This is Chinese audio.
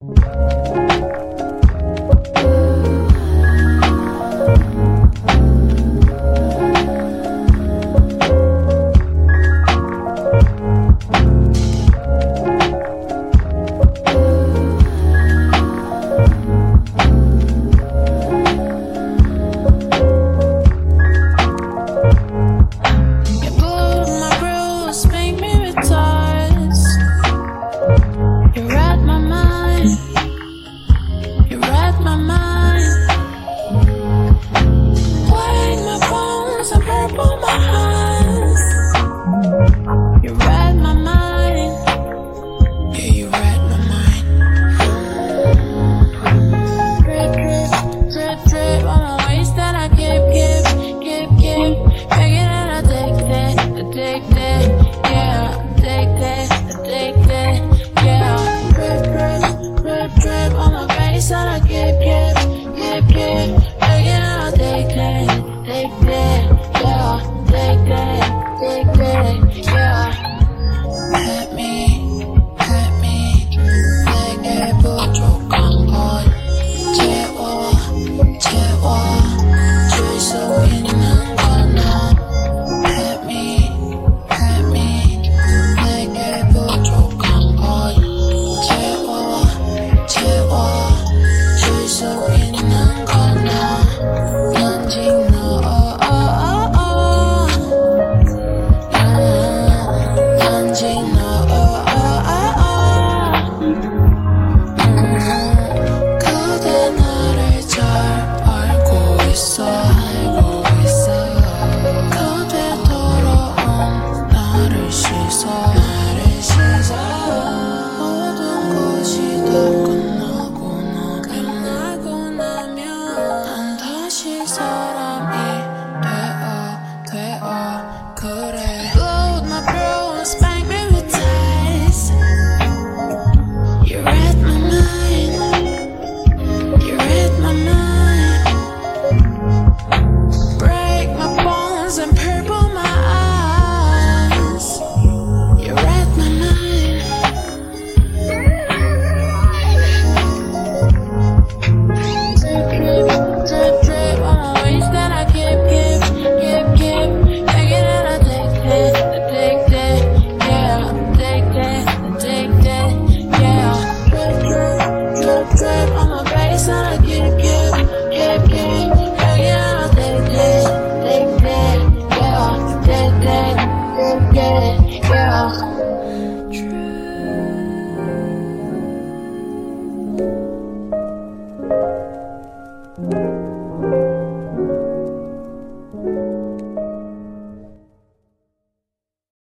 嗯。it. 寂寞。it's not like you.